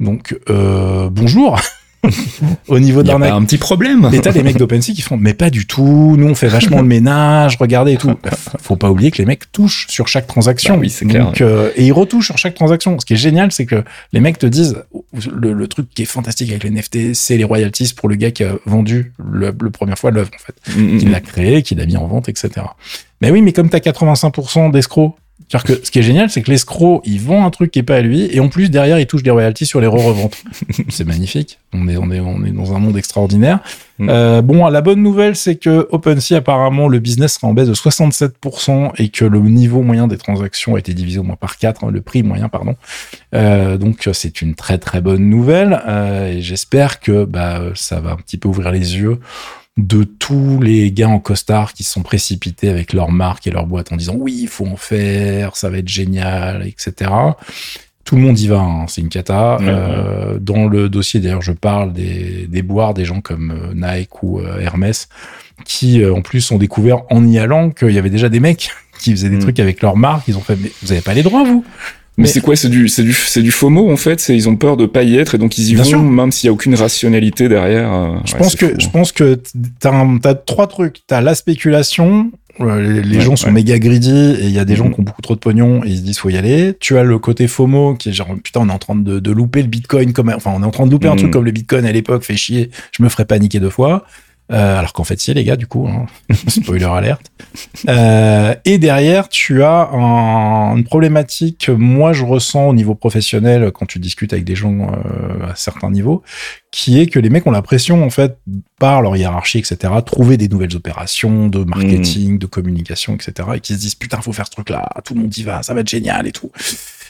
Donc euh, bonjour *laughs* au niveau d'arnaque. pas un petit problème. Et t'as les mecs d'OpenSea qui font, mais pas du tout, nous on fait vachement le ménage, regardez et tout. *laughs* Faut pas oublier que les mecs touchent sur chaque transaction. Bah oui, c'est clair, Donc, euh, et ils retouchent sur chaque transaction. Ce qui est génial, c'est que les mecs te disent, le, le truc qui est fantastique avec les NFT, c'est les royalties pour le gars qui a vendu le, le première fois l'œuvre, en fait. Mhm, Qui mhm. l'a créé, qui l'a mis en vente, etc. Mais oui, mais comme t'as 85% d'escrocs, c'est-à-dire que ce qui est génial, c'est que l'escroc, il vend un truc qui est pas à lui, et en plus, derrière, il touche des royalties sur les re-reventes. *laughs* c'est magnifique. On est, on est, on est dans un monde extraordinaire. Mm. Euh, bon, la bonne nouvelle, c'est que OpenSea, apparemment, le business sera en baisse de 67% et que le niveau moyen des transactions a été divisé au moins par 4, le prix moyen, pardon. Euh, donc, c'est une très, très bonne nouvelle. Euh, et j'espère que, bah, ça va un petit peu ouvrir les yeux de tous les gars en costard qui se sont précipités avec leur marque et leur boîte en disant oui, il faut en faire, ça va être génial, etc. Tout le monde y va, hein, c'est une cata. Euh, Dans le dossier, d'ailleurs, je parle des, des boires, des gens comme euh, Nike ou euh, Hermès, qui en plus ont découvert en y allant qu'il y avait déjà des mecs *laughs* qui faisaient des Mm. trucs avec leur marque. Ils ont fait, mais vous avez pas les droits, vous? Mais Mais- c'est quoi C'est du, c'est du, c'est du FOMO en fait. C'est ils ont peur de pas y être et donc ils y vont sûr. même s'il y a aucune rationalité derrière. euh, Je ouais, pense que je hein. pense que t'as trois trucs. T'as la spéculation, Euh, Les, les Ouais, gens sont méga greedy et il y a des gens Mhm. qui ont beaucoup trop de pognon et ils se disent faut y aller. Tu as le côté FOMO qui est genre putain on est en train de, de louper le Bitcoin comme enfin on est en train de louper un Mhm. truc comme le Bitcoin à l'époque fait chier. Je me ferais paniquer deux fois. Euh, alors qu'en fait si les gars du coup hein. *laughs* spoiler alerte. Euh, et derrière tu as un- une problématique que moi je ressens au niveau professionnel quand tu discutes avec des gens euh, à certains niveaux qui est que les mecs ont la pression en fait par leur hiérarchie etc trouver des nouvelles opérations de marketing de communication etc et qui se disent putain faut faire ce truc là tout le monde y va ça va être génial et tout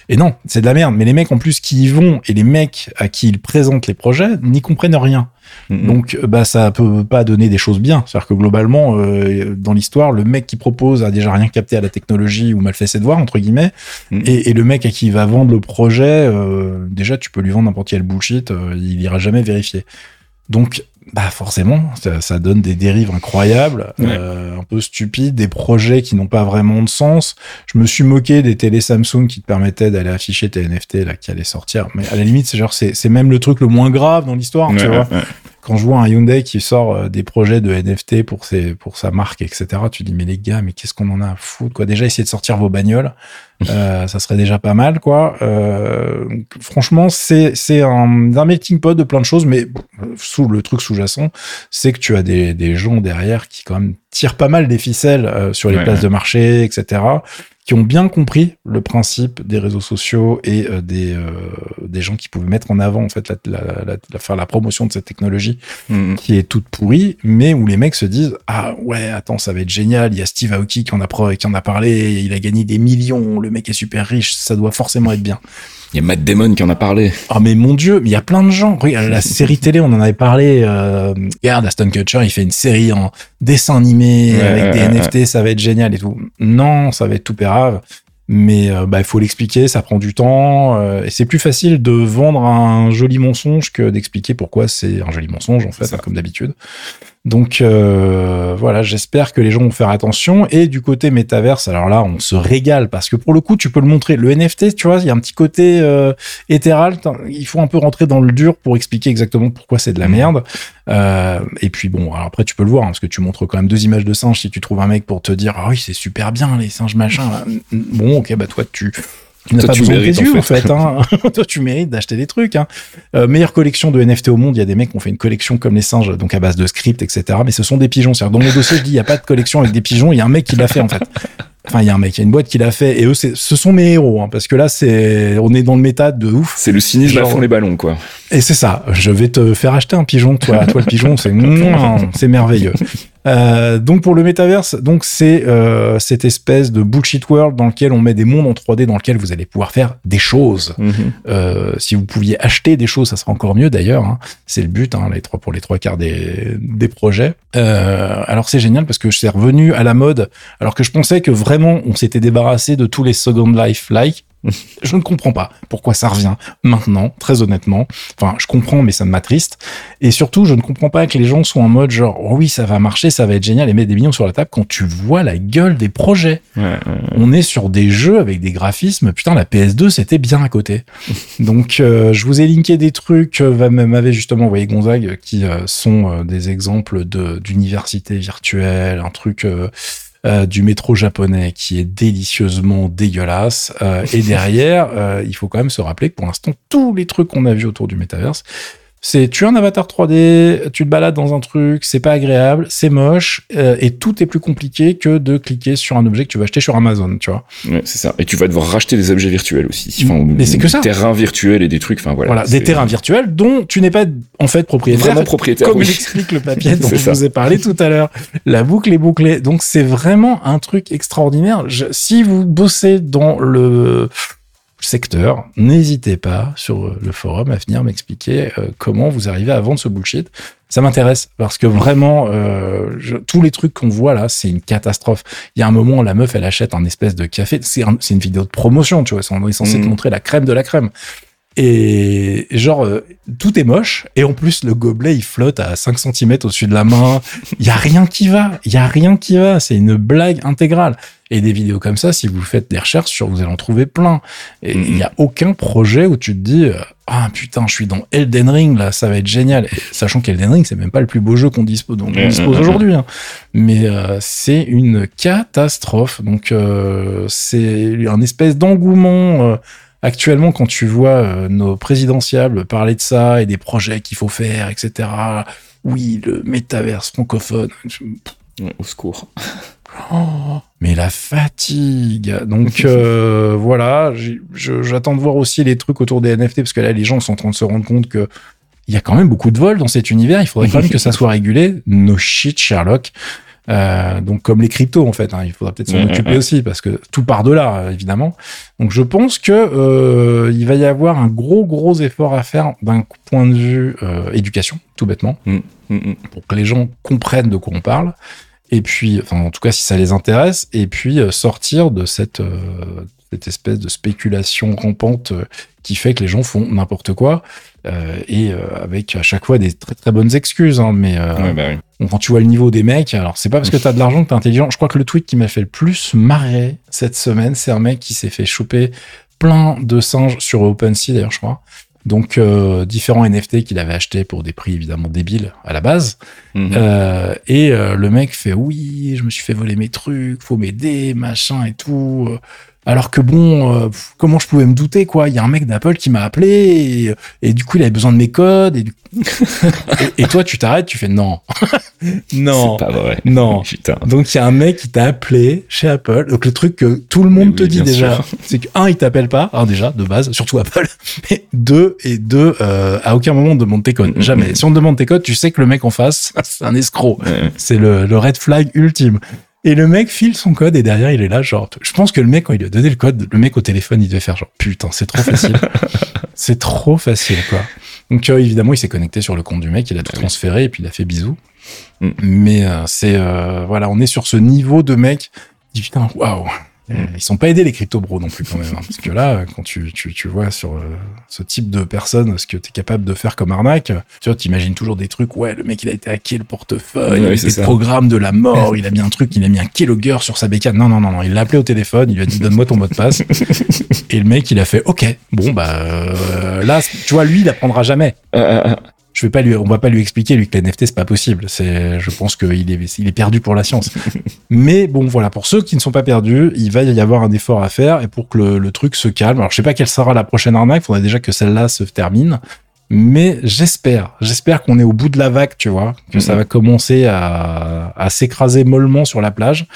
et non c'est de la merde. Mais les mecs en plus qui y vont et les mecs à qui ils présentent les projets n'y comprennent rien. Donc euh, bah ça peut pas donner des choses bien. C'est à dire que globalement euh, dans l'histoire le mec qui propose a déjà rien capté à la technologie ou mal fait ses devoirs entre guillemets. Et, et le mec à qui il va vendre le projet euh, déjà tu peux lui vendre n'importe quel bullshit euh, il ira jamais vérifier. Donc bah forcément ça, ça donne des dérives incroyables Ouais. euh, un peu stupides des projets qui n'ont pas vraiment de sens je me suis moqué des télé Samsung qui te permettaient d'aller afficher tes NFT là qui allaient sortir mais à la limite c'est genre c'est c'est même le truc le moins grave dans l'histoire tu Ouais, vois. Quand je vois un Hyundai qui sort euh, des projets de NFT pour ses, pour sa marque, etc., tu dis, mais les gars, mais qu'est-ce qu'on en a à foutre, quoi. Déjà, essayez de sortir vos bagnoles. Euh, ça serait déjà pas mal, quoi. Euh, franchement, c'est, c'est un, un melting pot de plein de choses, mais euh, sous le truc sous-jacent, c'est que tu as des, des gens derrière qui, quand même, tirent pas mal des ficelles euh, sur les Ouais, places ouais. de marché, etc., qui ont bien compris le principe des réseaux sociaux et euh, des, euh, des gens qui pouvaient mettre en avant, en fait, la, la, la, la- faire la promotion de cette technologie Mhm. qui est toute pourrie, mais où les mecs se disent ah ouais attends ça va être génial, il y a Steve Aoki qui en a pro- qui en a parlé, il a gagné des millions, le mec est super riche, ça doit forcément être bien. Il y a Matt Damon qui en a parlé. Ah mais mon dieu, mais il y a plein de gens. Regarde la série télé, on en avait parlé. Euh, regarde Aston Kutcher, il fait une série en dessin animé Ouais, avec des ouais, NFT, ça va être génial et tout. Non, ça va être tout pérave. Mais euh, bah il faut l'expliquer, ça prend du temps euh, et c'est plus facile de vendre un joli mensonge que d'expliquer pourquoi c'est un joli mensonge en fait, hein, comme d'habitude. Donc euh, voilà, j'espère que les gens vont faire attention. Et du côté métaverse, alors là, on se régale parce que pour le coup, tu peux le montrer. Le NFT, tu vois, il y a un petit côté euh, éthéral. Il faut un peu rentrer dans le dur pour expliquer exactement pourquoi c'est de la Mhm. merde. Euh, et puis bon, alors après, tu peux le voir hein, parce que tu montres quand même deux images de singes. Si tu trouves un mec pour te dire, ah oui, c'est super bien les singes machin. là. Bon, ok, bah toi, tu tu n'as pas tu besoin de tes yeux, en en fait. hein. *laughs* Toi, tu mérites d'acheter des trucs. Hein. Euh, meilleure collection de NFT au monde, il y a des mecs qui ont fait une collection comme les singes, donc à base de script, etc. Mais ce sont des pigeons. C'est-à-dire, dans mon dossier, je dis, il n'y a pas de collection avec des pigeons. Il y a un mec qui l'a fait, en fait. Enfin, il y a un mec, il y a une boîte qui l'a fait. Et eux, ce sont mes héros, hein, parce que là, c'est, on est dans le méta de ouf. C'est le cynisme à fond les ballons, quoi. Et c'est ça. Je vais te faire acheter un pigeon, toi. Toi, le pigeon, c'est *laughs* merveilleux. Euh, donc pour le métaverse, donc c'est euh, cette espèce de bullshit world dans lequel on met des mondes en 3D dans lequel vous allez pouvoir faire des choses. Mhm. Euh, si vous pouviez acheter des choses, ça serait encore mieux d'ailleurs. hein. C'est le but, hein, les trois pour les trois quarts des, des projets. Euh, alors c'est génial parce que c'est revenu à la mode, alors que je pensais que vraiment on s'était débarrassé de tous les Second Life like. *laughs* Je ne comprends pas pourquoi ça revient maintenant, très honnêtement. Enfin, je comprends, mais ça m'attriste. Et surtout, je ne comprends pas que les gens soient en mode genre, oh oui, ça va marcher, ça va être génial et mettre des millions sur la table quand tu vois la gueule des projets. Ouais, ouais. On est sur des jeux avec des graphismes. Putain, la PS2, c'était bien à côté. *laughs* Donc, euh, je vous ai linké des trucs. euh, va- m'avait justement envoyé Gonzague qui euh, sont euh, des exemples de d'université virtuelle, un truc. Euh, du métro japonais qui est délicieusement dégueulasse Euh, et *laughs* derrière euh, il faut quand même se rappeler que pour l'instant tous les trucs qu'on a vus autour du métaverse c'est tu as un avatar 3D, tu te balades dans un truc, c'est pas agréable, c'est moche, euh, et tout est plus compliqué que de cliquer sur un objet que tu vas acheter sur Amazon, tu vois. Ouais, c'est ça. Et tu vas devoir racheter des objets virtuels aussi. Enfin, Mais c'est que ça. Des terrains virtuels et des trucs. Enfin, voilà. Voilà, des terrains virtuels dont tu n'es pas en fait propriétaire. Vraiment propriétaire. comme oui. l'explique le papier *laughs* dont je ça. vous ai parlé tout à l'heure. La boucle est bouclée. Donc c'est vraiment un truc extraordinaire. Je- si vous bossez dans le secteur, n'hésitez pas sur le forum à venir m'expliquer euh, comment vous arrivez à vendre ce bullshit. Ça m'intéresse parce que vraiment, euh, je- tous les trucs qu'on voit là, c'est une catastrophe. Il y a un moment, la meuf, elle achète un espèce de café. C'est un- c'est une vidéo de promotion, tu vois. On est censé te montrer la crème de la crème. Et genre, euh, tout est moche. Et en plus, le gobelet, il flotte à 5 cm au-dessus de la main. *laughs* Il y a rien qui va. Il y a rien qui va. C'est une blague intégrale. Et des vidéos comme ça, si vous faites des recherches sur, vous allez en trouver plein. Et il y a aucun projet où tu te dis, euh, ah putain, je suis dans Elden Ring, là, ça va être génial. Et sachant qu'Elden Ring, c'est même pas le plus beau jeu qu'on dispose, dont on Mhm. dispose aujourd'hui. hein. Mais euh, c'est une catastrophe. Donc, euh, c'est un espèce d'engouement. Actuellement, quand tu vois euh, nos présidentiables parler de ça et des projets qu'il faut faire, etc. Oui, le métaverse francophone. Au secours. Oh, mais la fatigue. Donc euh, *laughs* voilà, j'attends de voir aussi les trucs autour des NFT parce que là, les gens sont en train de se rendre compte que il y a quand même beaucoup de vols dans cet univers. Il faudrait quand même que ça *laughs* soit régulé. No shit, Sherlock. Euh, donc comme les cryptos en fait, hein, il faudra peut-être s'en occuper aussi parce que tout part de là euh, évidemment. Donc je pense que euh, il va y avoir un gros gros effort à faire d'un point de vue éducation, tout bêtement Mm, mm. pour que les gens comprennent de quoi on parle. Et puis, enfin, en tout cas, si ça les intéresse, et puis sortir de cette, cette espèce de spéculation rampante euh, qui fait que les gens font n'importe quoi, euh, et euh, avec à chaque fois des très très bonnes excuses. Hein, mais euh, Ouais, bah oui. quand tu vois le niveau des mecs, alors c'est pas parce que t'as de l'argent que t'es intelligent. Je crois que le tweet qui m'a fait le plus marrer cette semaine, c'est un mec qui s'est fait choper plein de singes sur OpenSea d'ailleurs, je crois. Donc euh, différents NFT qu'il avait achetés pour des prix évidemment débiles à la base. Mhm. Euh, et euh, le mec fait oui, je me suis fait voler mes trucs, faut m'aider, machin et tout. Alors que bon, euh, comment je pouvais me douter quoi? Il y a un mec d'Apple qui m'a appelé et, et du coup il avait besoin de mes codes et, du- *laughs* et, et toi tu t'arrêtes, tu fais non, *laughs* non, pas vrai. non. *laughs* Putain. Donc il y a un mec qui t'a appelé chez Apple. Donc le truc que tout le monde te dit déjà, c'est que un il t'appelle pas, un déjà de base, surtout Apple. Mais deux et deux, euh, à aucun moment on demande tes codes, jamais. Si on te demande tes codes, tu sais que le mec en face c'est un escroc. Ouais. C'est le, le red flag ultime. Et le mec file son code et derrière il est là genre, je pense que le mec quand il lui a donné le code, le mec au téléphone il devait faire genre putain c'est trop facile, *laughs* c'est trop facile quoi. Donc euh, évidemment il s'est connecté sur le compte du mec, il a tout Ah transféré et puis il a fait bisous. Mm. Mais euh, c'est euh, voilà, on est sur ce niveau de mec. Dis putain waouh. Euh, Ils sont pas aidés les crypto bros non plus quand même, hein, parce que là, quand tu, tu, tu vois sur euh, ce type de personnes ce que tu es capable de faire comme arnaque, tu vois, t'imagines toujours des trucs, ouais, le mec il a été hacké le portefeuille, Ouais, avec c'est des ça. programmes de la mort, *laughs* il a mis un truc, il a mis un keylogger sur sa bécane. Non, non, non, non, il l'a appelé au téléphone, il lui a dit donne-moi ton mot de passe. *laughs* Et le mec il a fait ok, bon bah euh, là, tu vois, lui il apprendra jamais Euh, euh, je vais pas lui, on va pas lui expliquer lui que les NFT c'est pas possible. C'est, je pense qu'il est, il est perdu pour la science. *laughs* Mais bon, voilà, pour ceux qui ne sont pas perdus, il va y avoir un effort à faire et pour que le, le truc se calme. Alors je sais pas quelle sera la prochaine arnaque. Il faudrait déjà que celle-là se termine. Mais j'espère, j'espère qu'on est au bout de la vague, tu vois, que ça Mhm. va commencer à, à s'écraser mollement sur la plage.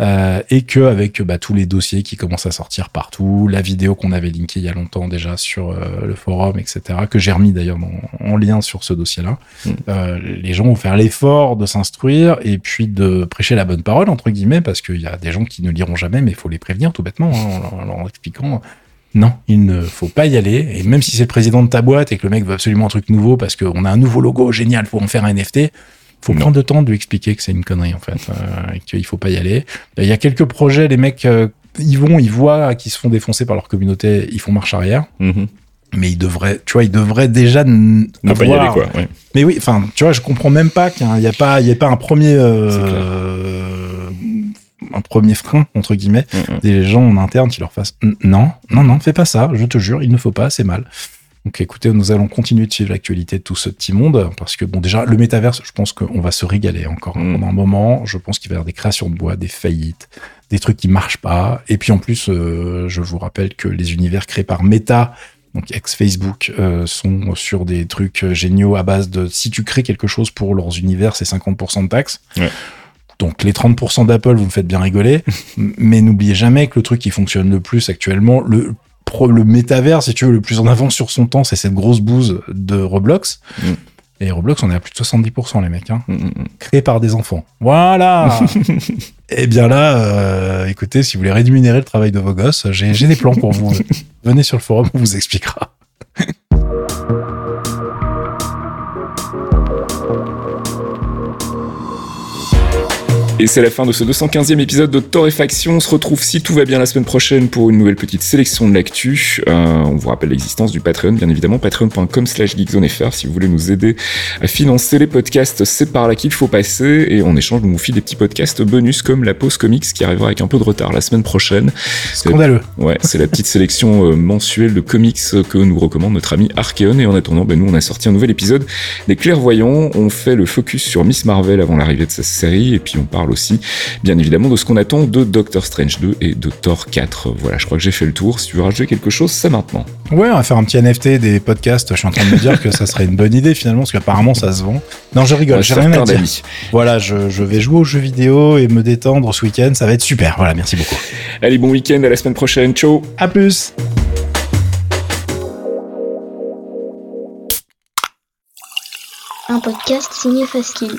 Euh, et que avec bah, tous les dossiers qui commencent à sortir partout, la vidéo qu'on avait linkée il y a longtemps déjà sur euh, le forum, etc., que j'ai remis d'ailleurs en lien sur ce dossier-là, Mm. euh, les gens vont faire l'effort de s'instruire et puis de prêcher la bonne parole entre guillemets, parce qu'il y a des gens qui ne liront jamais, mais il faut les prévenir tout bêtement hein, en, leur, en leur expliquant. Non, il ne faut pas y aller. Et même si c'est le président de ta boîte et que le mec veut absolument un truc nouveau parce qu'on a un nouveau logo génial, faut en faire un NFT, faut Non. prendre le temps de lui expliquer que c'est une connerie en fait, euh, et qu'il faut pas y aller. Il y a quelques projets, les mecs, euh, ils vont, ils voient qu'ils se font défoncer par leur communauté, ils font marche arrière, mhm. mais ils devraient, tu vois, ils devraient déjà Ne pas y aller, quoi. Mais oui, enfin, tu vois, je comprends même pas qu'il n'y a pas, il y a pas un premier, euh, un premier frein entre guillemets des gens en interne qui leur fassent non, non, non, fais pas ça, je te jure, il ne faut pas, c'est mal. Donc écoutez, nous allons continuer de suivre l'actualité de tout ce petit monde, parce que bon, déjà, le métaverse, je pense qu'on va se régaler encore hein, Mm. pendant un moment. Je pense qu'il va y avoir des créations de bois, des faillites, des trucs qui marchent pas. Et puis en plus, euh, je vous rappelle que les univers créés par Meta, donc ex-Facebook, euh, sont sur des trucs euh, géniaux à base de si tu crées quelque chose pour leurs univers, c'est 50% de taxes. Ouais. Donc les 30% d'Apple, vous me faites bien rigoler, *laughs* mais n'oubliez jamais que le truc qui fonctionne le plus actuellement, le le métavers, si tu veux, le plus en avance sur son temps, c'est cette grosse bouse de Roblox. Mm. Et Roblox, on est à plus de 70%, les mecs, hein, Mhm, mhm. créé par des enfants. Voilà *laughs* Et bien là, euh, écoutez, si vous voulez rémunérer le travail de vos gosses, j'ai des plans pour vous. *laughs* Venez sur le forum, on vous expliquera. *laughs* Et c'est la fin de ce 215e épisode de Torréfaction. On se retrouve si tout va bien la semaine prochaine pour une nouvelle petite sélection de l'actu. Euh, on vous rappelle l'existence du Patreon, bien évidemment, patreon.com slash geekzonefr si vous voulez nous aider à financer les podcasts. C'est par là qu'il faut passer. Et en échange, on vous file des petits podcasts bonus comme la pause comics qui arrivera avec un peu de retard la semaine prochaine. Scandaleux. Ouais, c'est la petite sélection euh, mensuelle de comics que nous recommande notre ami Archeon. Et en attendant, ben, nous, on a sorti un nouvel épisode des Clairvoyants. On fait le focus sur Miss Marvel avant l'arrivée de sa série. Et puis, on parle aussi, bien évidemment, de ce qu'on attend de Doctor Strange 2 et de Thor 4. Voilà, je crois que j'ai fait le tour. Si tu veux rajouter quelque chose, c'est maintenant. Ouais, on va faire un petit NFT des podcasts. Je suis en train de me dire que ça serait une bonne idée finalement, parce qu'apparemment ça se vend. Non, je rigole, j'ai rien à dire. Voilà, je, je vais jouer aux jeux vidéo et me détendre ce week-end. Ça va être super. Voilà, merci beaucoup. Allez, bon week-end, à la semaine prochaine. Ciao À plus. un podcast signé Faskill.